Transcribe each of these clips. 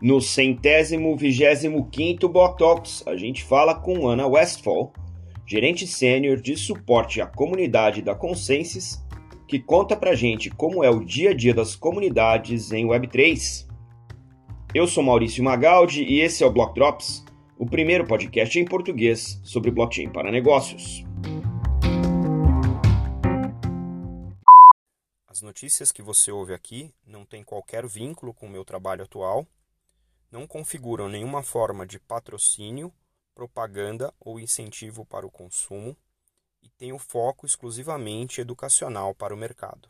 No centésimo vigésimo quinto Talks, a gente fala com Ana Westfall, gerente sênior de suporte à comunidade da Consensus, que conta pra gente como é o dia a dia das comunidades em Web3. Eu sou Maurício Magaldi e esse é o Block Drops, o primeiro podcast em português sobre blockchain para negócios. As notícias que você ouve aqui não têm qualquer vínculo com o meu trabalho atual não configuram nenhuma forma de patrocínio, propaganda ou incentivo para o consumo e têm o foco exclusivamente educacional para o mercado.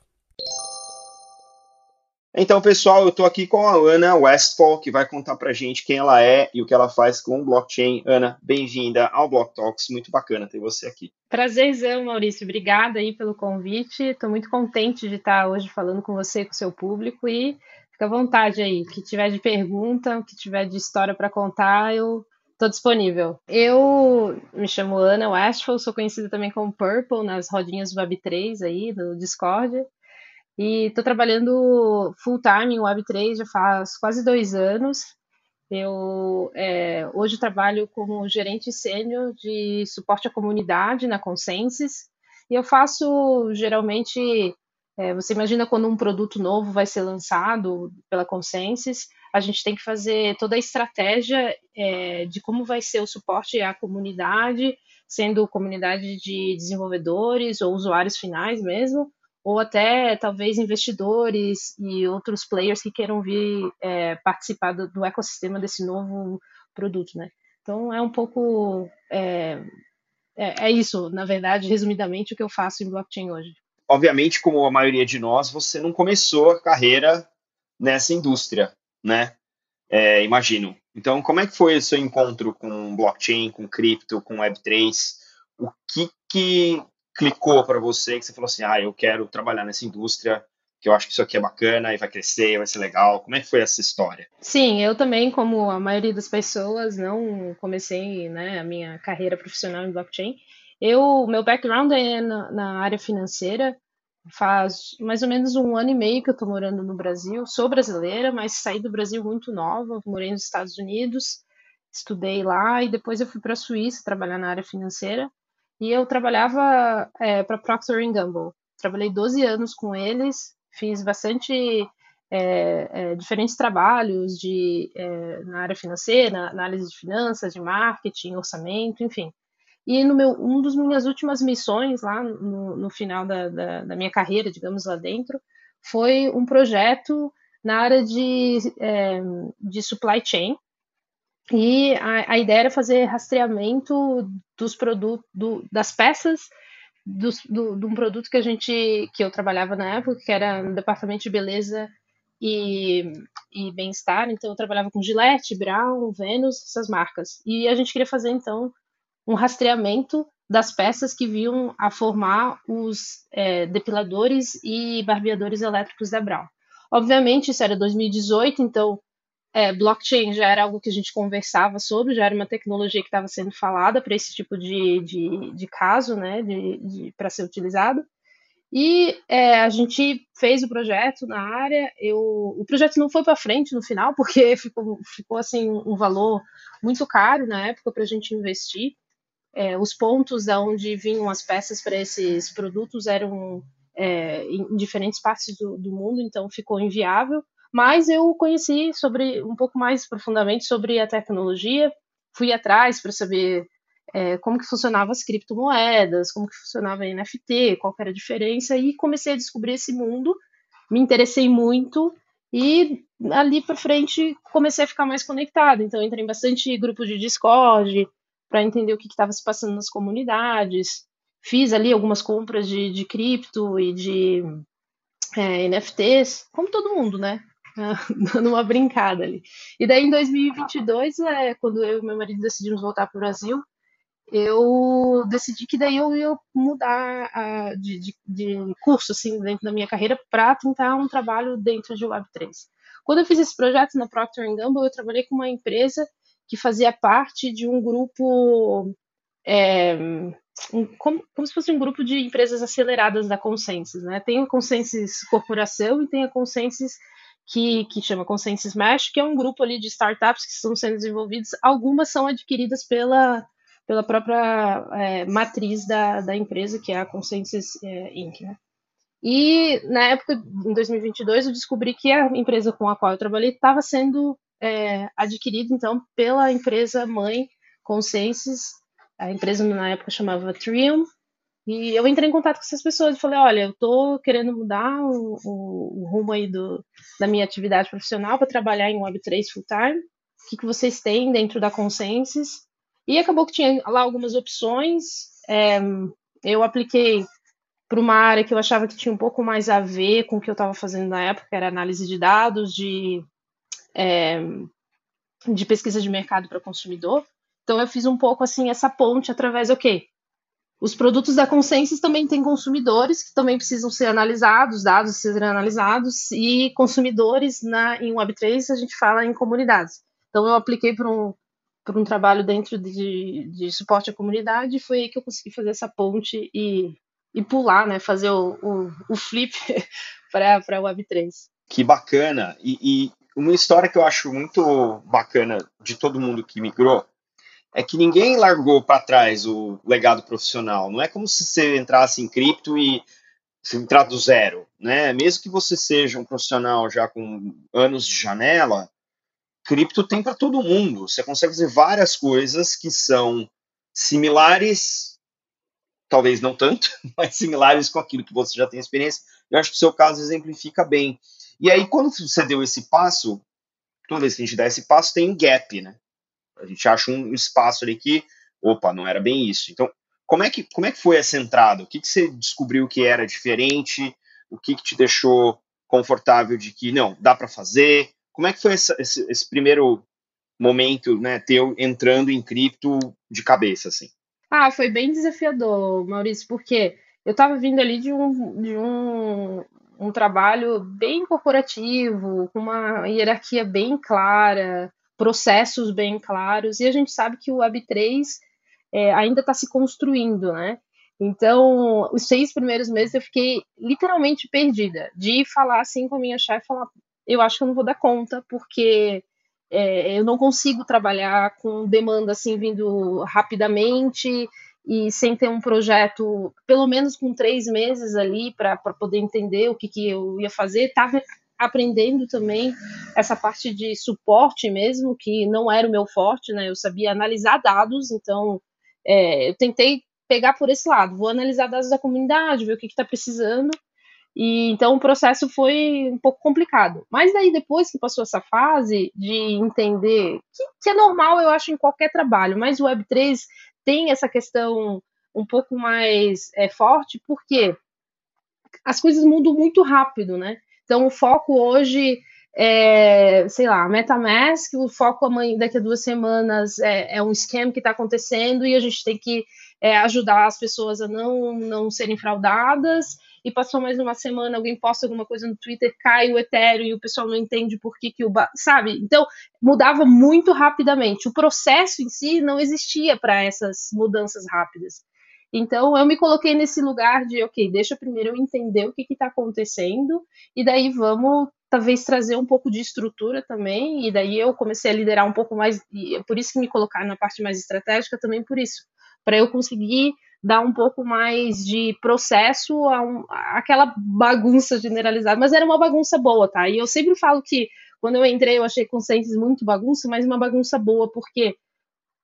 Então, pessoal, eu estou aqui com a Ana Westfall, que vai contar para a gente quem ela é e o que ela faz com o blockchain. Ana, bem-vinda ao Block Talks, muito bacana ter você aqui. Prazerzão, Maurício, obrigada aí pelo convite. Estou muito contente de estar hoje falando com você e com o seu público e Fica à vontade aí. O que tiver de pergunta, o que tiver de história para contar, eu estou disponível. Eu me chamo Ana Westphal, sou conhecida também como Purple nas rodinhas Web3 aí, do Discord. E estou trabalhando full time em Web3 já faz quase dois anos. Eu é, hoje trabalho como gerente sênior de suporte à comunidade na Consensus. E eu faço geralmente é, você imagina quando um produto novo vai ser lançado pela Consensus, a gente tem que fazer toda a estratégia é, de como vai ser o suporte à comunidade, sendo comunidade de desenvolvedores ou usuários finais mesmo, ou até talvez investidores e outros players que queiram vir é, participar do, do, ecossistema desse novo produto, né? Então é um pouco é, é, é isso, na verdade, resumidamente, o que eu faço em blockchain hoje obviamente, como a maioria de nós, você não começou a carreira nessa indústria, né? É, imagino. Então, como é que foi o seu encontro com blockchain, com cripto, com Web3? O que que clicou para você que você falou assim, ah, eu quero trabalhar nessa indústria, que eu acho que isso aqui é bacana e vai crescer, vai ser legal. Como é que foi essa história? Sim, eu também, como a maioria das pessoas, não comecei né, a minha carreira profissional em blockchain. Eu, meu background é na, na, área financeira. Faz mais ou menos um ano e meio que eu estou morando no Brasil. Sou brasileira, mas saí do Brasil muito nova. Morei nos Estados Unidos, estudei lá e depois eu fui para a Suíça trabalhar na área financeira. E eu trabalhava é, para Procter Gamble. Trabalhei 12 anos com eles, fiz bastante é, é, diferentes trabalhos de, é, na área financeira, análise de finanças, de marketing, orçamento, enfim. E no meu, um dos minhas últimas missões lá no, no final da, da, da, minha carreira, digamos lá dentro, foi um projeto na área de, é, de supply chain. E a, a, ideia era fazer rastreamento dos produtos, do, das peças do, de um produto que a gente, que eu trabalhava na época, que era no departamento de beleza e, e bem-estar. Então eu trabalhava com Gillette, Brown, Venus, essas marcas. E a gente queria fazer então um rastreamento das peças que vinham a formar os é, depiladores e barbeadores elétricos da Brown. Obviamente, isso era 2018, então é, blockchain já era algo que a gente conversava sobre, já era uma tecnologia que estava sendo falada para esse tipo de, de, de, caso, né, de, de para ser utilizado. E é, a gente fez o projeto na área. Eu, o projeto não foi para frente no final, porque ficou, ficou assim um valor muito caro na época para a gente investir é, os pontos onde vinham as peças para esses produtos eram é, em diferentes partes do, do, mundo, então ficou inviável. Mas eu conheci sobre um pouco mais profundamente sobre a tecnologia, fui atrás para saber é, como que funcionavam as criptomoedas, como que funcionava a NFT, qual era a diferença, e comecei a descobrir esse mundo, me interessei muito e ali para frente comecei a ficar mais conectado. Então entrei em bastante grupos de Discord, para entender o que estava se passando nas comunidades. Fiz ali algumas compras de, de cripto e de é, NFTs, como todo mundo, né? Dando uma brincada ali. E daí em 2022, é, quando eu e meu marido decidimos voltar para o Brasil, eu decidi que daí eu ia mudar a, de, de, de, curso assim dentro da minha carreira para tentar um trabalho dentro de Web3. Quando eu fiz esse projeto na Procter Gamble, eu trabalhei com uma empresa que fazia parte de um grupo, é, um, como, como, se fosse um grupo de empresas aceleradas da Consensus. Né? Tem a Consensus Corporação e tem a Consensus, que, que chama Consensus Mesh, que é um grupo ali de startups que estão sendo desenvolvidas. Algumas são adquiridas pela, pela própria é, matriz da, da empresa, que é a Consensus é, Inc. Né? E na época, em 2022, eu descobri que a empresa com a qual eu trabalhei estava sendo é, adquirida, então, pela empresa mãe Consensus. A empresa na época chamava Triumph, e eu entrei em contato com essas pessoas e falei, olha, eu estou querendo mudar o, o, o, rumo aí do, da minha atividade profissional para trabalhar em Web3 full-time. O que, que vocês têm dentro da Consensus? E acabou que tinha lá algumas opções. É, eu apliquei para uma área que eu achava que tinha um pouco mais a ver com o que eu estava fazendo na época, que era análise de dados, de, é, de pesquisa de mercado para consumidor. Então eu fiz um pouco assim essa ponte através, ok, os produtos da Consensus também têm consumidores que também precisam ser analisados, dados serem analisados, e consumidores na, em Web3 a gente fala em comunidades. Então eu apliquei para um, um trabalho dentro de, de suporte à comunidade e foi aí que eu consegui fazer essa ponte e, e pular, né, fazer o, o, o flip para a Web3. Que bacana! E, e uma história que eu acho muito bacana de todo mundo que migrou é que ninguém largou para trás o legado profissional. Não é como se você entrasse em cripto e se entrar do zero, né? Mesmo que você seja um profissional já com anos de janela, cripto tem para todo mundo. Você consegue fazer várias coisas que são similares, talvez não tanto, mas similares com aquilo que você já tem experiência. Eu acho que o seu caso exemplifica bem. E aí, quando você deu esse passo, toda vez que a gente dá esse passo, tem um gap, né? A gente acha um espaço ali que, opa, não era bem isso. Então, como é que, como é que foi essa entrada? O que, que você descobriu que era diferente? O que, que te deixou confortável de que, não, dá para fazer? Como é que foi essa, esse, esse, primeiro momento, né, teu entrando em cripto de cabeça, assim? Ah, foi bem desafiador, Maurício, porque eu estava vindo ali de um, de um, um trabalho bem corporativo, com uma hierarquia bem clara, processos bem claros, e a gente sabe que o Web3 é, ainda está se construindo, né? Então, os seis primeiros meses eu fiquei literalmente perdida, de falar assim com a minha chefe, falar, eu acho que eu não vou dar conta, porque é, eu não consigo trabalhar com demanda assim vindo rapidamente e sem ter um projeto, pelo menos com três meses ali para poder entender o que, que eu ia fazer. Tava aprendendo também essa parte de suporte mesmo, que não era o meu forte, né? Eu sabia analisar dados, então é, eu tentei pegar por esse lado, vou analisar dados da comunidade, ver o que está precisando. E então o processo foi um pouco complicado. Mas daí depois que passou essa fase de entender que, que é normal, eu acho, em qualquer trabalho, mas o Web3 tem essa questão um pouco mais é, forte, porque as coisas mudam muito rápido, né? Então, o foco hoje é, sei lá, MetaMask, o foco amanhã, daqui a duas semanas é, é um esquema que está acontecendo e a gente tem que é, ajudar as pessoas a não, não serem fraudadas. E passou mais uma semana, alguém posta alguma coisa no Twitter, cai o Ethereum e o pessoal não entende por que, que o. Sabe? Então, mudava muito rapidamente. O processo em si não existia para essas mudanças rápidas. Então eu me coloquei nesse lugar de, ok, deixa primeiro eu entender o que está acontecendo, e daí vamos talvez trazer um pouco de estrutura também, e daí eu comecei a liderar um pouco mais, e é por isso que me colocar na parte mais estratégica também por isso, para eu conseguir dar um pouco mais de processo a, um, aquela bagunça generalizada, mas era uma bagunça boa, tá? E eu sempre falo que quando eu entrei eu achei Consensus muito bagunça, mas uma bagunça boa, porque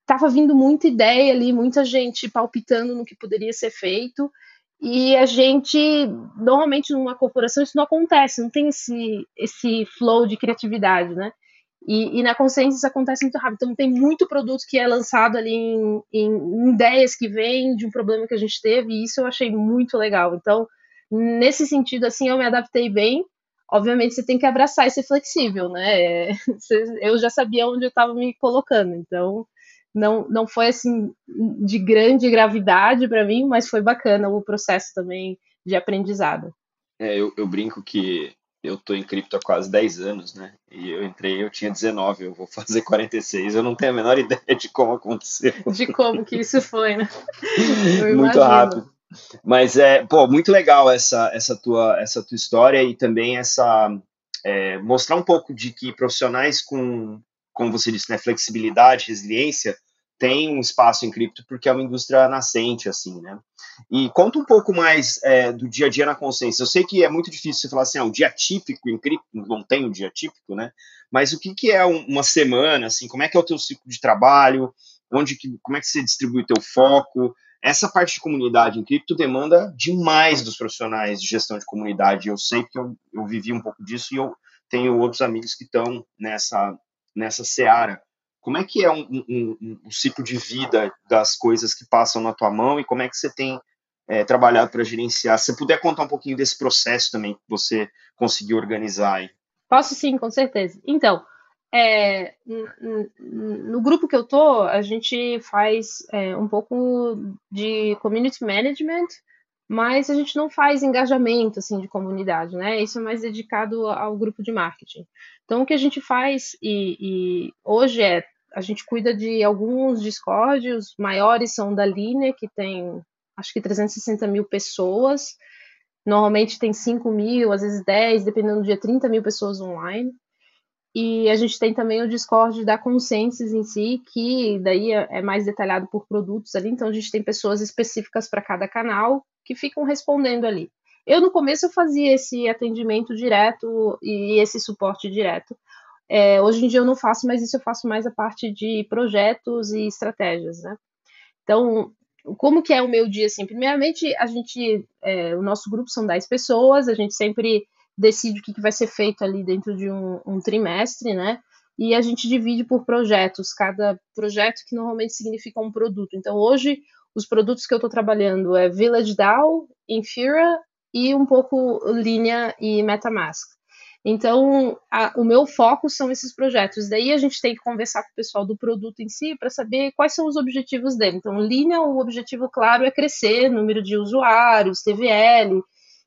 estava vindo muita ideia ali, muita gente palpitando no que poderia ser feito. E a gente, normalmente numa corporação isso não acontece, não tem esse, esse flow de criatividade, né? E, e na consciência isso acontece muito rápido. Então tem muito produto que é lançado ali em, em, em ideias que vêm de um problema que a gente teve, e isso eu achei muito legal. Então, nesse sentido, assim, eu me adaptei bem. Obviamente você tem que abraçar e ser flexível, né? Eu já sabia onde eu estava me colocando, então não, não foi assim de grande gravidade para mim, mas foi bacana o processo também de aprendizado. É, eu, eu brinco que eu tô em cripto há quase 10 anos, né? E eu entrei, eu tinha 19, eu vou fazer 46. Eu não tenho a menor ideia de como aconteceu. De como que isso foi, né? muito rápido. Mas é, pô, muito legal essa essa tua essa tua história e também essa é, mostrar um pouco de que profissionais com, como você disse, né, flexibilidade, resiliência, tem um espaço em cripto porque é uma indústria nascente, assim, né? E conta um pouco mais é, do dia a dia na consciência. Eu sei que é muito difícil você falar assim, ah, um dia típico em cripto, não tem um dia típico, né? Mas o que, que é uma semana, assim, como é que é o teu ciclo de trabalho, onde que, como é que você distribui o teu foco, essa parte de comunidade em cripto demanda demais dos profissionais de gestão de comunidade. Eu sei que eu, eu vivi um pouco disso e eu tenho outros amigos que estão nessa, nessa seara. Como é que é um, um, um, ciclo de vida das coisas que passam na tua mão e como é que você tem é, trabalhado para gerenciar? Se você puder contar um pouquinho desse processo também que você conseguiu organizar aí. Posso sim, com certeza. Então, é, no grupo que eu tô, a gente faz é, um pouco de community management, mas a gente não faz engajamento assim de comunidade, né? Isso é mais dedicado ao grupo de marketing. Então, o que a gente faz e, e hoje é a gente cuida de alguns Discord, os maiores são da linha, que tem acho que 360 mil pessoas. Normalmente tem 5 mil, às vezes 10, dependendo do dia, 30 mil pessoas online. E a gente tem também o Discord da Consensus em si, que daí é, é mais detalhado por produtos ali. Então a gente tem pessoas específicas para cada canal que ficam respondendo ali. Eu no começo eu fazia esse atendimento direto e esse suporte direto. É, hoje em dia eu não faço, mas isso eu faço mais a parte de projetos e estratégias, né? Então, como que é o meu dia assim? Primeiramente, a gente, é, o nosso grupo são 10 pessoas, a gente sempre decide o que, que vai ser feito ali dentro de um, um trimestre, né? E a gente divide por projetos, cada projeto que normalmente significa um produto. Então, hoje, os produtos que eu estou trabalhando é Village DAO, Infura e um pouco Linha e MetaMask. Então, a, o meu foco são esses projetos. Daí a gente tem que conversar com o pessoal do produto em si para saber quais são os objetivos dele. Então, linha, o objetivo claro é crescer, número de usuários, TVL,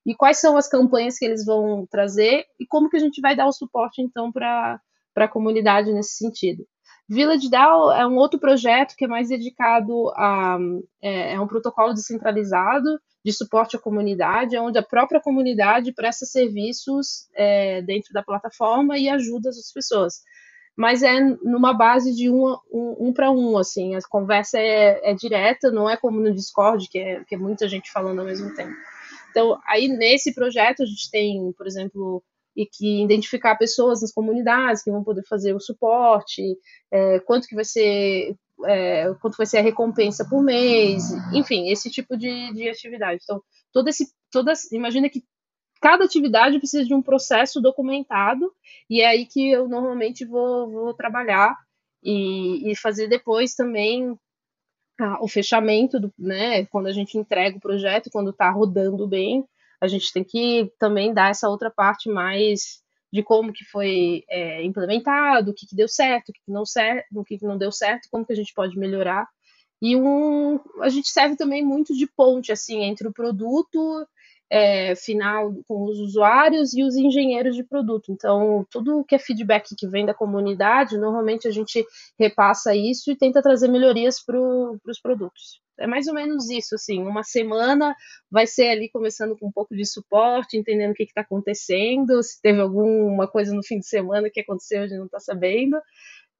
e quais são as campanhas que eles vão trazer e como que a gente vai dar o suporte, então, para a comunidade nesse sentido. Village DAO é um outro projeto que é mais dedicado a é, é um protocolo descentralizado de suporte à comunidade, onde a própria comunidade presta serviços é, dentro da plataforma e ajuda as pessoas. Mas é numa base de um, um, um para um, assim, a conversa é, é, direta, não é como no Discord, que é, que é muita gente falando ao mesmo tempo. Então, aí nesse projeto a gente tem, por exemplo, e que identificar pessoas nas comunidades que vão poder fazer o suporte, é, quanto que vai ser é, quanto vai ser a recompensa por mês, enfim, esse tipo de, de atividade. Então, todo esse, toda, imagina que cada atividade precisa de um processo documentado, e é aí que eu normalmente vou, vou trabalhar e, e fazer depois também ah, o fechamento, do, né, quando a gente entrega o projeto, quando está rodando bem, a gente tem que também dar essa outra parte mais de como que foi é, implementado, o que, que deu certo, o que, que não certo, o que, que não deu certo, como que a gente pode melhorar. E um, a gente serve também muito de ponte assim entre o produto é, final com os usuários e os engenheiros de produto. Então, tudo que é feedback que vem da comunidade, normalmente a gente repassa isso e tenta trazer melhorias para os produtos. É mais ou menos isso, assim, uma semana vai ser ali começando com um pouco de suporte, entendendo o que está acontecendo, se teve alguma coisa no fim de semana que aconteceu, a gente não está sabendo,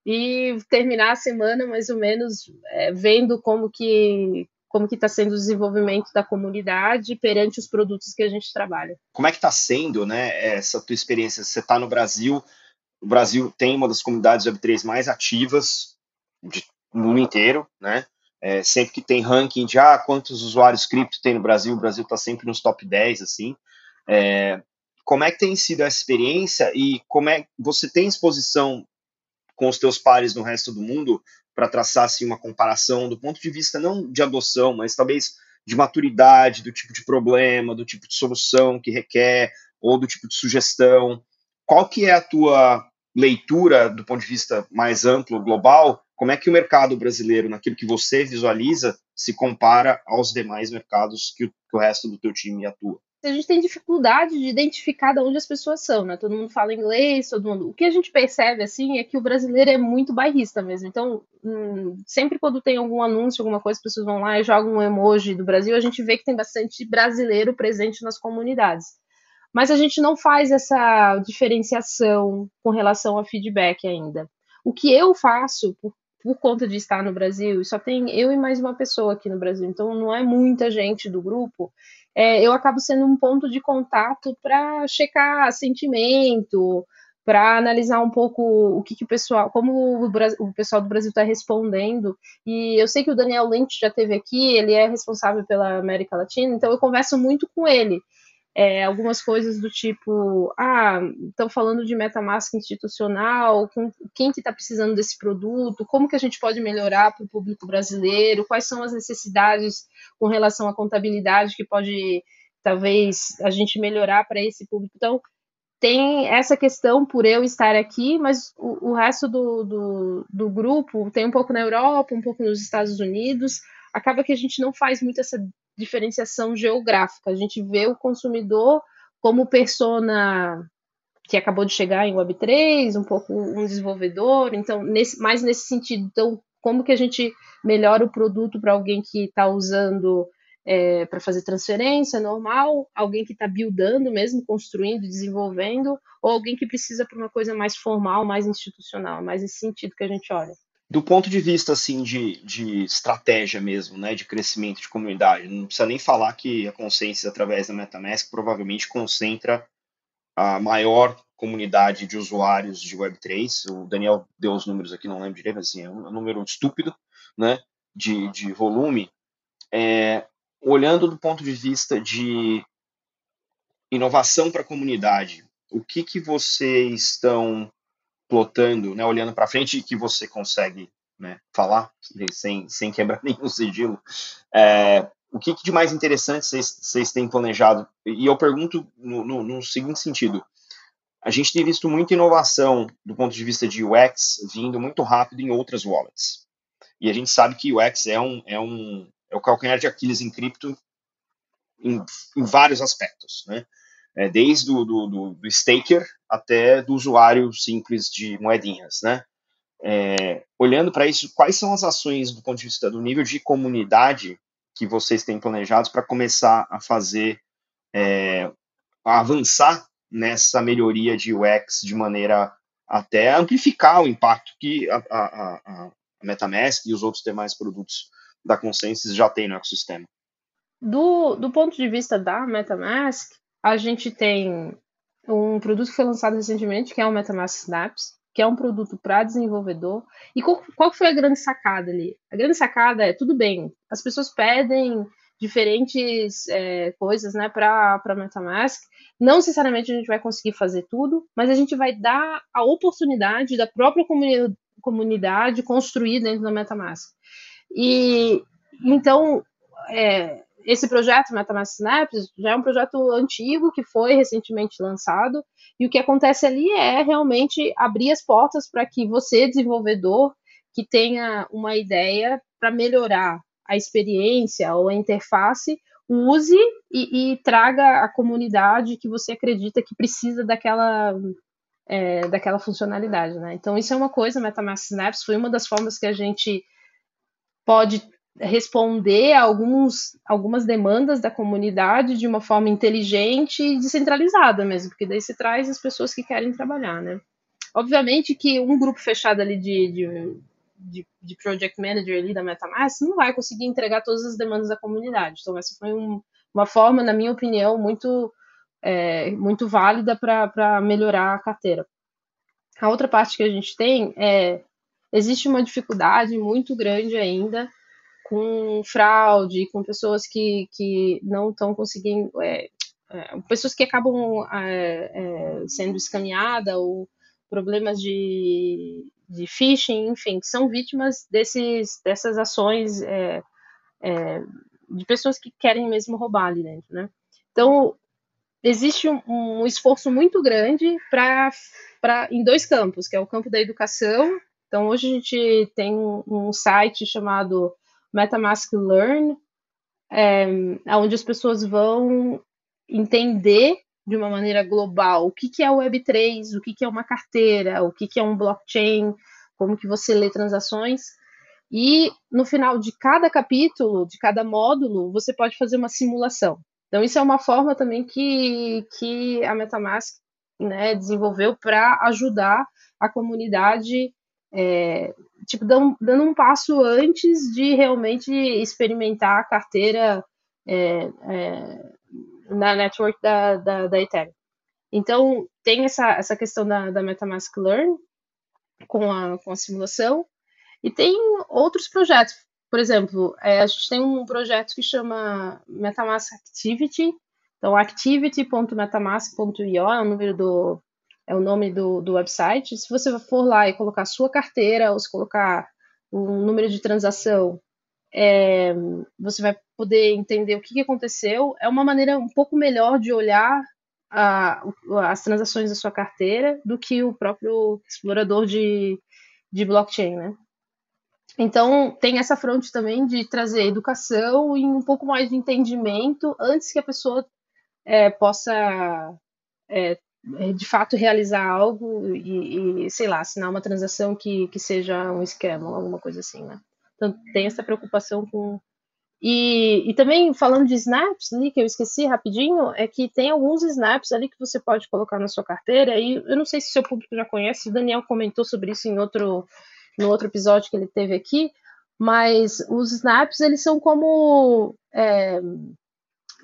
e terminar a semana mais ou menos é, vendo como que como que está sendo o desenvolvimento da comunidade perante os produtos que a gente trabalha. Como é que está sendo, né, essa tua experiência? Você está no Brasil, o Brasil tem uma das comunidades Web3 mais ativas do mundo inteiro, né? É, sempre que tem ranking de ah, quantos usuários cripto tem no Brasil, o Brasil está sempre nos top 10, assim. É, como é que tem sido essa experiência e como é você tem exposição com os teus pares no resto do mundo para traçar assim, uma comparação do ponto de vista não de adoção, mas talvez de maturidade, do tipo de problema, do tipo de solução que requer, ou do tipo de sugestão. Qual que é a tua leitura do ponto de vista mais amplo, global? Como é que o mercado brasileiro, naquilo que você visualiza, se compara aos demais mercados que o, que o resto do teu time atua? a gente tem dificuldade de identificar de onde as pessoas são, né? Todo mundo fala inglês, todo mundo. O que a gente percebe assim é que o brasileiro é muito bairrista mesmo. Então, hum, sempre quando tem algum anúncio, alguma coisa, as pessoas vão lá e jogam um emoji do Brasil, a gente vê que tem bastante brasileiro presente nas comunidades. Mas a gente não faz essa diferenciação com relação a feedback ainda. O que eu faço, por, por conta de estar no Brasil, e só tem eu e mais uma pessoa aqui no Brasil, então não é muita gente do grupo, é, eu acabo sendo um ponto de contato para checar sentimento, para analisar um pouco o que, que o pessoal, como o, o pessoal do Brasil está respondendo. E eu sei que o Daniel Lynch já teve aqui, ele é responsável pela América Latina, então eu converso muito com ele. É, algumas coisas do tipo, ah, estão falando de MetaMask institucional, com, quem que está precisando desse produto, como que a gente pode melhorar para o público brasileiro, quais são as necessidades com relação à contabilidade que pode talvez a gente melhorar para esse público. Então, tem essa questão por eu estar aqui, mas o, o resto do, do, do, grupo tem um pouco na Europa, um pouco nos Estados Unidos. Acaba que a gente não faz muito essa diferenciação geográfica. A gente vê o consumidor como persona que acabou de chegar em Web3, um pouco um desenvolvedor. Então, nesse, mais nesse sentido, então, como que a gente melhora o produto para alguém que está usando é, para fazer transferência normal, alguém que está buildando mesmo, construindo, desenvolvendo, ou alguém que precisa para uma coisa mais formal, mais institucional, mais esse sentido que a gente olha. Do ponto de vista assim de, de estratégia mesmo, né, de crescimento de comunidade, não precisa nem falar que a Consciência através da MetaMask provavelmente concentra a maior comunidade de usuários de Web3. O Daniel deu os números aqui, não lembro direito, mas assim, é um número estúpido, né, de, de volume. É, olhando do ponto de vista de inovação para a comunidade, o que, que vocês estão plotando, né, olhando para frente, que você consegue né, falar sem, sem quebrar nenhum sigilo, é, o que, que, de mais interessante vocês têm planejado? E eu pergunto no, no, no, seguinte sentido: a gente tem visto muita inovação do ponto de vista de UX vindo muito rápido em outras wallets. E a gente sabe que UX é um, é um, é o calcanhar de Aquiles em cripto em, em vários aspectos, né? É, desde o do, do, do, staker até do usuário simples de moedinhas, né? É, olhando para isso, quais são as ações do ponto de vista do nível de comunidade que vocês têm planejados para começar a fazer, é, a avançar nessa melhoria de UX de maneira até amplificar o impacto que a, a, a, MetaMask e os outros demais produtos da Consensus já tem no ecossistema? Do, do ponto de vista da MetaMask, a gente tem um produto que foi lançado recentemente, que é o MetaMask Snaps, que é um produto para desenvolvedor. E qual, qual foi a grande sacada ali? A grande sacada é, tudo bem, as pessoas pedem diferentes é, coisas né, para MetaMask. Não necessariamente a gente vai conseguir fazer tudo, mas a gente vai dar a oportunidade da própria comuni comunidade construir dentro da MetaMask. E então é, esse projeto MetaMask Snaps já é um projeto antigo que foi recentemente lançado e o que acontece ali é realmente abrir as portas para que você desenvolvedor que tenha uma ideia para melhorar a experiência ou a interface use e, e, traga a comunidade que você acredita que precisa daquela é, daquela funcionalidade, né? Então isso é uma coisa, MetaMask Snaps foi uma das formas que a gente pode responder a alguns, algumas demandas da comunidade de uma forma inteligente e descentralizada mesmo, porque daí se traz as pessoas que querem trabalhar, né? Obviamente que um grupo fechado ali de, de, de, de project manager ali da MetaMask não vai conseguir entregar todas as demandas da comunidade. Então essa foi um, uma forma, na minha opinião, muito, é, muito válida para melhorar a carteira. A outra parte que a gente tem é existe uma dificuldade muito grande ainda com fraude, com pessoas que, que não estão conseguindo, é, é, pessoas que acabam é, é, sendo escaneadas ou problemas de, de phishing, enfim, que são vítimas desses, dessas ações é, é, de pessoas que querem mesmo roubar ali dentro, né? Então, existe um, um esforço muito grande para em dois campos, que é o campo da educação então, hoje a gente tem um site chamado MetaMask Learn, é, onde as pessoas vão entender de uma maneira global o que, que é o Web3, o que, que é uma carteira, o que, que é um blockchain, como que você lê transações. E no final de cada capítulo, de cada módulo, você pode fazer uma simulação. Então, isso é uma forma também que, que a Metamask né, desenvolveu para ajudar a comunidade, é, tipo, dando, dando, um passo antes de realmente experimentar a carteira é, é, na network da, da, da, Ethereum. Então, tem essa, essa questão da, da Metamask Learn com a, com a simulação, e tem outros projetos. Por exemplo, é, a gente tem um projeto que chama Metamask Activity. Então, activity.metamask.io é o número do é o nome do, do website. Se você for lá e colocar sua carteira, ou se colocar o número de transação, é, você vai poder entender o que, que, aconteceu. É uma maneira um pouco melhor de olhar a, as transações da sua carteira do que o próprio explorador de, de blockchain, né? Então, tem essa fronte também de trazer educação e um pouco mais de entendimento antes que a pessoa é, possa, é, de fato, realizar algo e, e, sei lá, assinar uma transação que, que seja um esquema, alguma coisa assim, né? Então, tem essa preocupação com. E, e também, falando de snaps ali, que eu esqueci rapidinho, é que tem alguns snaps ali que você pode colocar na sua carteira, e eu não sei se seu público já conhece, o Daniel comentou sobre isso em outro no outro episódio que ele teve aqui, mas os snaps eles são como é,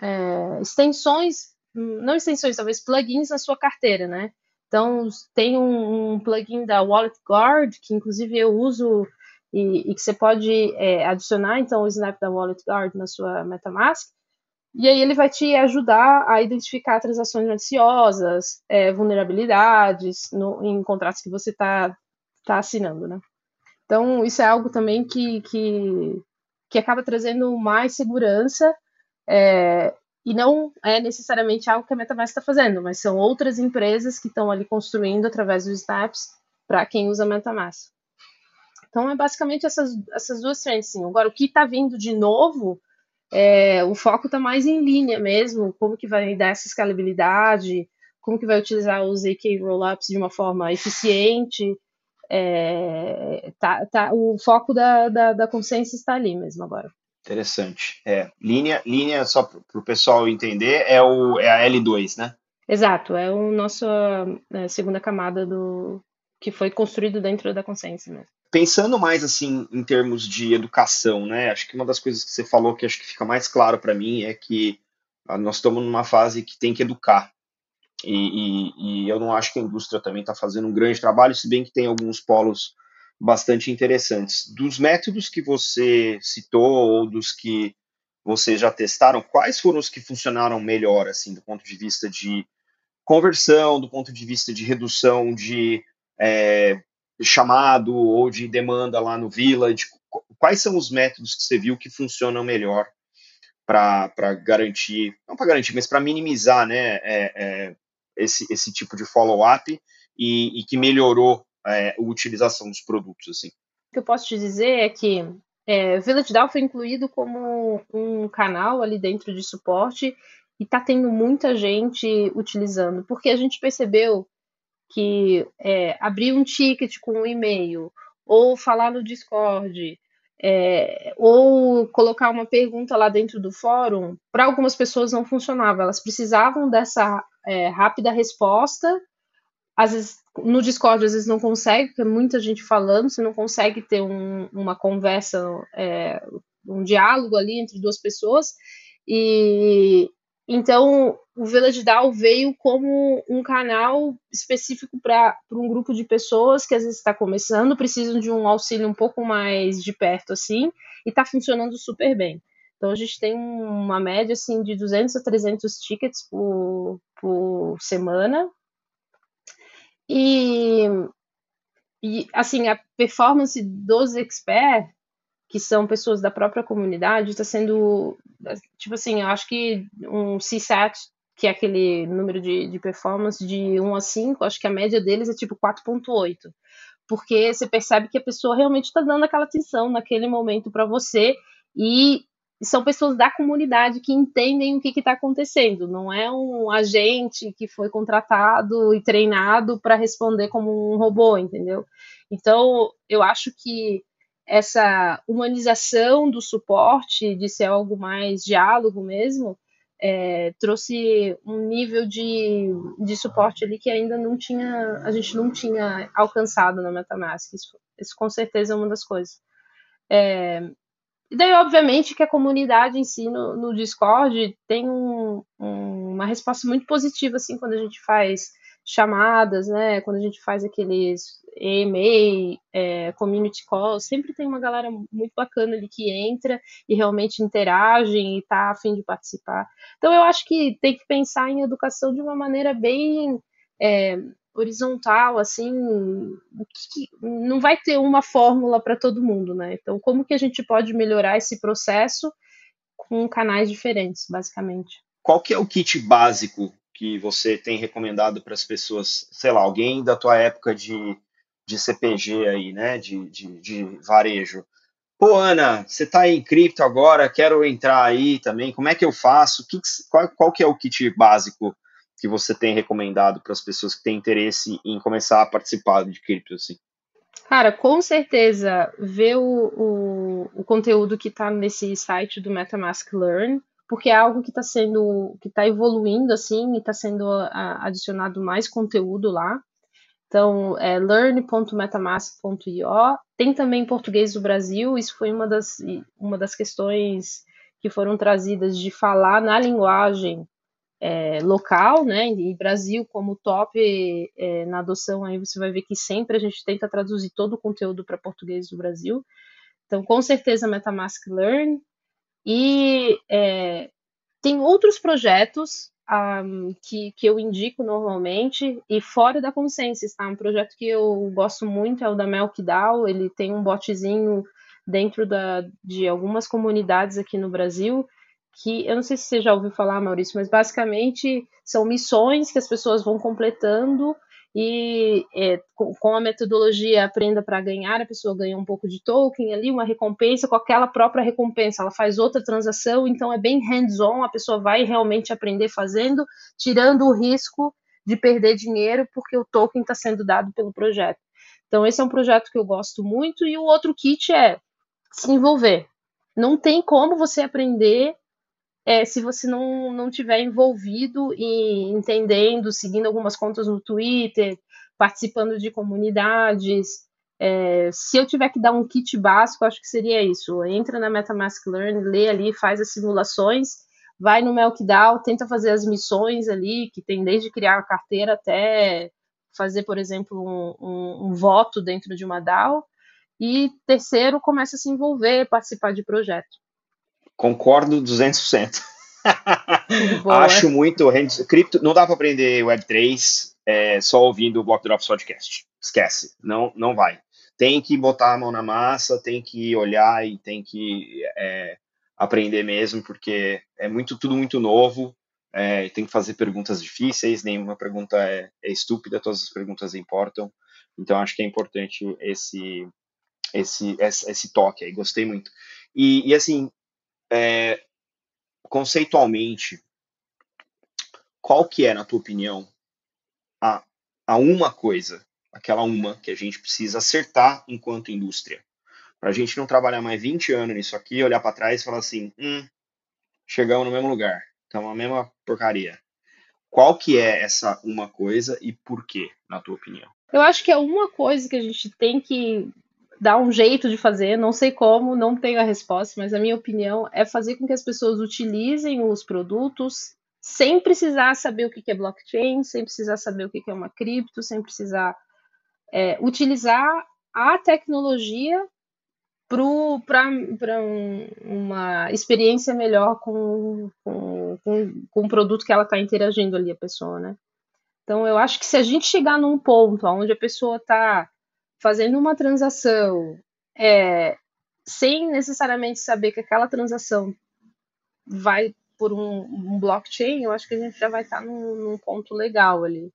é, extensões, não extensões, talvez plugins na sua carteira, né? Então tem um, um plugin da Wallet Guard que inclusive eu uso e, e que você pode é, adicionar então o snap da Wallet Guard na sua MetaMask e aí ele vai te ajudar a identificar transações maliciosas, é, vulnerabilidades no, em contratos que você está tá assinando, né? Então, isso é algo também que, que, que acaba trazendo mais segurança é, e não é necessariamente algo que a MetaMask está fazendo, mas são outras empresas que estão ali construindo através dos snaps para quem usa MetaMask. Então, é basicamente essas, essas duas frentes. Sim. Agora, o que está vindo de novo, é, o foco está mais em linha mesmo, como que vai dar essa escalabilidade, como que vai utilizar os AK Rollups de uma forma eficiente, é, tá, tá, o foco da, da, da consciência está ali mesmo agora. Interessante. É, linha, linha só para o pessoal entender, é, o, é a L2, né? Exato, é o nosso é, segunda camada do que foi construído dentro da consciência mesmo. Pensando mais assim em termos de educação, né? Acho que uma das coisas que você falou que acho que fica mais claro para mim é que ah, nós estamos numa fase que tem que educar. E, e, e eu não acho que a indústria também está fazendo um grande trabalho, se bem que tem alguns polos bastante interessantes. Dos métodos que você citou ou dos que vocês já testaram, quais foram os que funcionaram melhor, assim, do ponto de vista de conversão, do ponto de vista de redução de é, chamado ou de demanda lá no Village? Quais são os métodos que você viu que funcionam melhor para garantir, não para garantir, mas para minimizar né, é, é, esse, esse tipo de follow-up e, e, que melhorou é, a utilização dos produtos. Assim. O que eu posso te dizer é que é, Village foi incluído como um canal ali dentro de suporte e está tendo muita gente utilizando, porque a gente percebeu que é, abrir um ticket com um e-mail ou falar no Discord é, ou colocar uma pergunta lá dentro do fórum, para algumas pessoas não funcionava. Elas precisavam dessa é, rápida resposta. Às vezes, no Discord, às vezes não consegue, porque é muita gente falando, você não consegue ter um, uma conversa, é, um diálogo ali entre duas pessoas. E então o Village DAO veio como um canal específico para um grupo de pessoas que às vezes está começando, precisam de um auxílio um pouco mais de perto assim, e está funcionando super bem. Então a gente tem uma média assim de 200 a 300 tickets por, por semana. E, e assim, a performance dos experts, que são pessoas da própria comunidade, está sendo tipo assim, eu acho que um CSAT, que é aquele número de, de performance de 1 a 5, acho que a média deles é tipo 4.8 porque você percebe que a pessoa realmente está dando aquela atenção naquele momento para você e são pessoas da comunidade que entendem o que está acontecendo, não é um agente que foi contratado e treinado para responder como um robô, entendeu? Então, eu acho que essa humanização do suporte, de ser algo mais diálogo mesmo, é, trouxe um nível de, de suporte ali que ainda não tinha, a gente não tinha alcançado na MetaMask. Isso, isso com certeza é uma das coisas. É, e daí, obviamente, que a comunidade em si no, no Discord tem um, um, uma resposta muito positiva, assim, quando a gente faz chamadas, né? Quando a gente faz aqueles e-mail, é, community calls, sempre tem uma galera muito bacana ali que entra e realmente interage e está a fim de participar. Então eu acho que tem que pensar em educação de uma maneira bem é, horizontal, assim, que, não vai ter uma fórmula para todo mundo, né? Então como que a gente pode melhorar esse processo com canais diferentes, basicamente? Qual que é o kit básico que você tem recomendado para as pessoas, sei lá, alguém da tua época de, de CPG aí, né, de, de, de varejo. Pô, Ana, você está em cripto agora, quero entrar aí também, como é que eu faço? Que, qual, qual que é o kit básico que você tem recomendado para as pessoas que têm interesse em começar a participar de cripto, assim? Cara, com certeza, ver o, o, o conteúdo que está nesse site do MetaMask Learn, porque é algo que está sendo, que está evoluindo assim e está sendo a, adicionado mais conteúdo lá. Então, é learn.metamask.io. Tem também português do Brasil, isso foi uma das, uma das questões que foram trazidas de falar na linguagem é, local, né? E Brasil como top é, na adoção, aí você vai ver que sempre a gente tenta traduzir todo o conteúdo para português do Brasil. Então, com certeza, MetaMask Learn, e é, tem outros projetos um, que, que eu indico normalmente, e fora da Consensus, tá? Um projeto que eu gosto muito é o da MelkDAO, ele tem um botzinho dentro da, de algumas comunidades aqui no Brasil, que eu não sei se você já ouviu falar, Maurício, mas basicamente são missões que as pessoas vão completando e é, com, com, a metodologia aprenda para ganhar, a pessoa ganha um pouco de token ali, uma recompensa, com aquela própria recompensa, ela faz outra transação, então é bem hands-on, a pessoa vai realmente aprender fazendo, tirando o risco de perder dinheiro porque o token está sendo dado pelo projeto. Então esse é um projeto que eu gosto muito e o outro kit é se envolver. Não tem como você aprender é, se você não, não tiver envolvido e entendendo, seguindo algumas contas no Twitter, participando de comunidades. É, se eu tiver que dar um kit básico, acho que seria isso. Entra na MetaMask Learn, lê ali, faz as simulações, vai no Melkdown, tenta fazer as missões ali, que tem desde criar a carteira até fazer, por exemplo, um, um, um voto dentro de uma DAO. E terceiro, começa a se envolver, participar de projetos. Concordo 200%. Acho muito. Cripto, não dá para aprender Web3 é, só ouvindo o Block Drops Podcast. Esquece. Não, não vai. Tem que botar a mão na massa, tem que olhar e tem que é, aprender mesmo, porque é muito tudo muito novo. É, tem que fazer perguntas difíceis, nenhuma pergunta é, é estúpida, todas as perguntas importam. Então acho que é importante esse esse esse, esse toque aí. Gostei muito. E, e assim, é, conceitualmente, qual que é, na tua opinião, a, a uma coisa, aquela uma que a gente precisa acertar enquanto indústria? Para a gente não trabalhar mais 20 anos nisso aqui, olhar para trás e falar assim, hum, chegamos no mesmo lugar, estamos na mesma porcaria. Qual que é essa uma coisa e por quê, na tua opinião? Eu acho que é uma coisa que a gente tem que dar um jeito de fazer, não sei como, não tenho a resposta, mas a minha opinião é fazer com que as pessoas utilizem os produtos sem precisar saber o que é blockchain, sem precisar saber o que é uma cripto, sem precisar é, utilizar a tecnologia para um, uma experiência melhor com, com, com, com o produto que ela está interagindo ali, a pessoa, né? Então, eu acho que se a gente chegar num ponto onde a pessoa está fazendo uma transação é, sem necessariamente saber que aquela transação vai por um, um, blockchain, eu acho que a gente já vai estar num, num ponto legal ali.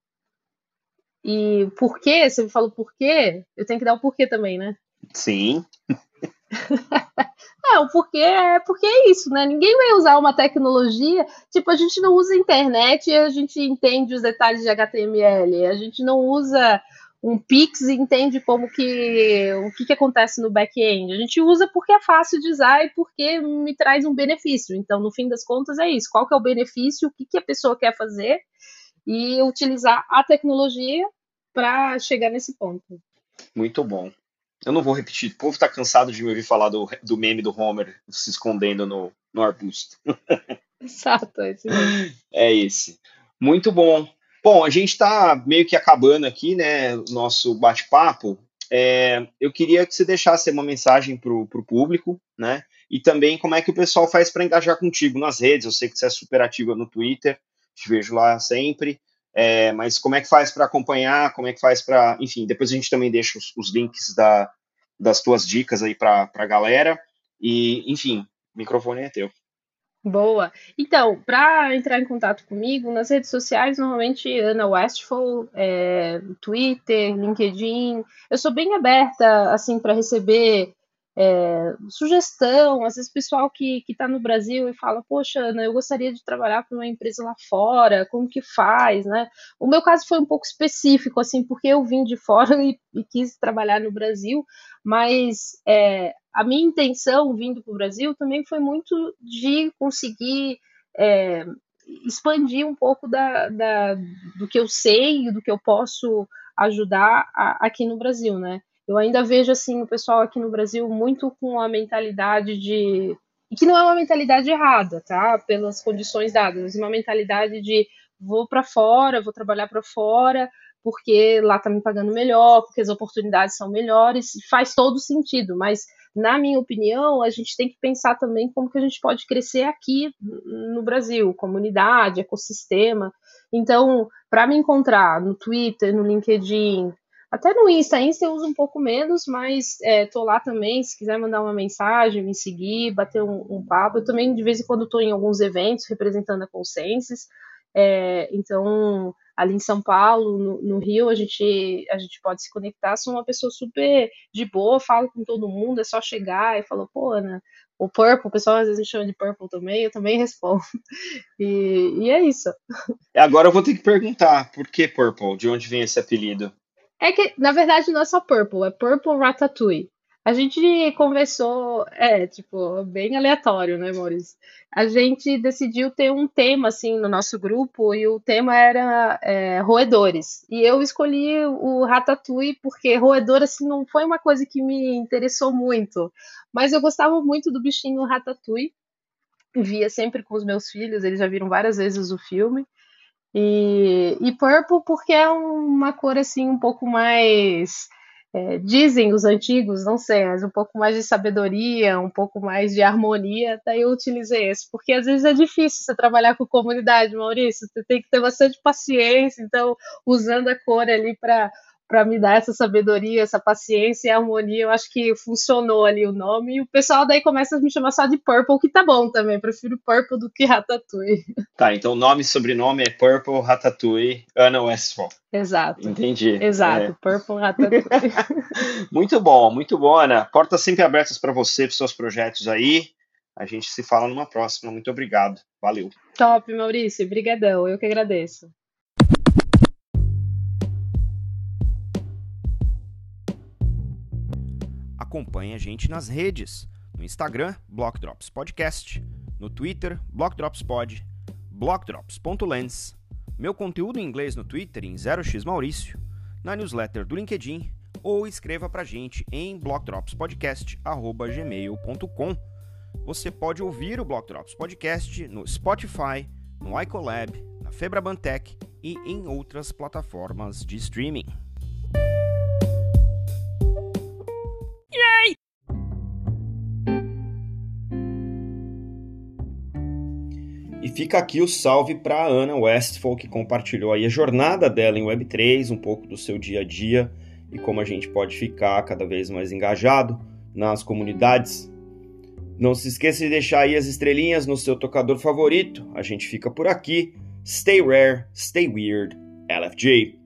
E por quê? Você me falou por quê? Eu tenho que dar o porquê também, né? Sim. é, o porquê é porque é isso, né? Ninguém vai usar uma tecnologia. Tipo, a gente não usa internet e a gente entende os detalhes de HTML. A gente não usa um Pix e entende como que o que, que acontece no back-end. A gente usa porque é fácil de usar e porque me traz um benefício. Então, no fim das contas, é isso. Qual que é o benefício, o que, que a pessoa quer fazer e utilizar a tecnologia para chegar nesse ponto. Muito bom. Eu não vou repetir, o povo está cansado de me ouvir falar do, do meme do Homer se escondendo no, no arbusto. Exato, é esse mesmo. É esse. Muito bom. Bom, a gente está meio que acabando aqui, né, o nosso bate-papo. É, eu queria que você deixasse uma mensagem para o público, né? E também como é que o pessoal faz para engajar contigo nas redes. Eu sei que você é super ativa no Twitter, te vejo lá sempre. É, mas como é que faz para acompanhar? Como é que faz para. Enfim, depois a gente também deixa os, os links da, das tuas dicas aí para a galera. E, enfim, o microfone é teu. Boa. Então, para entrar em contato comigo, nas redes sociais, normalmente Ana Westfall, é, Twitter, LinkedIn. Eu sou bem aberta, assim, para receber é, sugestão, às vezes pessoal que está no Brasil e fala, poxa, Ana, eu gostaria de trabalhar para uma empresa lá fora, como que faz, né? O meu caso foi um pouco específico, assim, porque eu vim de fora e, e quis trabalhar no Brasil, mas é, a minha intenção vindo para o Brasil também foi muito de conseguir é, expandir um pouco da, da, do que eu sei e do que eu posso ajudar a, aqui no Brasil, né? Eu ainda vejo assim o pessoal aqui no Brasil muito com a mentalidade de e que não é uma mentalidade errada, tá? Pelas condições dadas, mas uma mentalidade de vou para fora, vou trabalhar para fora, porque lá tá me pagando melhor, porque as oportunidades são melhores, faz todo sentido, mas na minha opinião, a gente tem que pensar também como que a gente pode crescer aqui no Brasil, comunidade, ecossistema. Então, para me encontrar no Twitter, no LinkedIn, até no Insta, Insta eu uso um pouco menos, mas é, tô lá também, se quiser mandar uma mensagem, me seguir, bater um, um papo. Eu também, de vez em quando, estou em alguns eventos representando a Consensus. É, então, ali em São Paulo, no, no, Rio, a gente, a gente pode se conectar. Sou uma pessoa super de boa, falo com todo mundo, é só chegar e falar, pô, Ana, o Purple, o pessoal às vezes me chama de Purple também, eu também respondo. E, e é isso. Agora eu vou ter que perguntar, por que Purple? De onde vem esse apelido? É que, na verdade, não é só Purple, é Purple Ratatouille. A gente conversou, é, tipo, bem aleatório, né, Maurício? A gente decidiu ter um tema, assim, no nosso grupo, e o tema era é, roedores. E eu escolhi o Ratatouille porque roedor, assim, não foi uma coisa que me interessou muito. Mas eu gostava muito do bichinho Ratatouille. Via sempre com os meus filhos, eles já viram várias vezes o filme. E, e purple porque é uma cor assim um pouco mais. É, dizem os antigos, não sei, mas um pouco mais de sabedoria, um pouco mais de harmonia, daí eu utilizei esse, porque às vezes é difícil você trabalhar com comunidade, Maurício, você tem que ter bastante paciência, então usando a cor ali para para me dar essa sabedoria, essa paciência e harmonia. Eu acho que funcionou ali o nome. E o pessoal daí começa a me chamar só de Purple, que tá bom também. Prefiro Purple do que Ratatouille. Tá, então nome e sobrenome é Purple, Ratatouille, Ana Westfall. Exato. Entendi. Exato, é. Purple, Ratatouille. muito bom, muito bom, Ana. Portas sempre abertas para você, para seus projetos aí. A gente se fala numa próxima. Muito obrigado. Valeu. Top, Maurício. Obrigadão. Eu que agradeço. Acompanhe a gente nas redes. No Instagram, Block Drops Podcast. No Twitter, Block Drops Pod. blockdrops.lens. Meu conteúdo em inglês no Twitter em 0x Maurício. Na newsletter do LinkedIn. Ou escreva pra gente em blockdropspodcast.gmail.com. Você pode ouvir o Block Drops Podcast no Spotify, no iColab, na Febrabantec e em outras plataformas de streaming. Fica aqui o salve para Ana Westphal, que compartilhou aí a jornada dela em Web3, um pouco do seu dia a dia e como a gente pode ficar cada vez mais engajado nas comunidades. Não se esqueça de deixar aí as estrelinhas no seu tocador favorito. A gente fica por aqui. Stay rare, stay weird, LFG.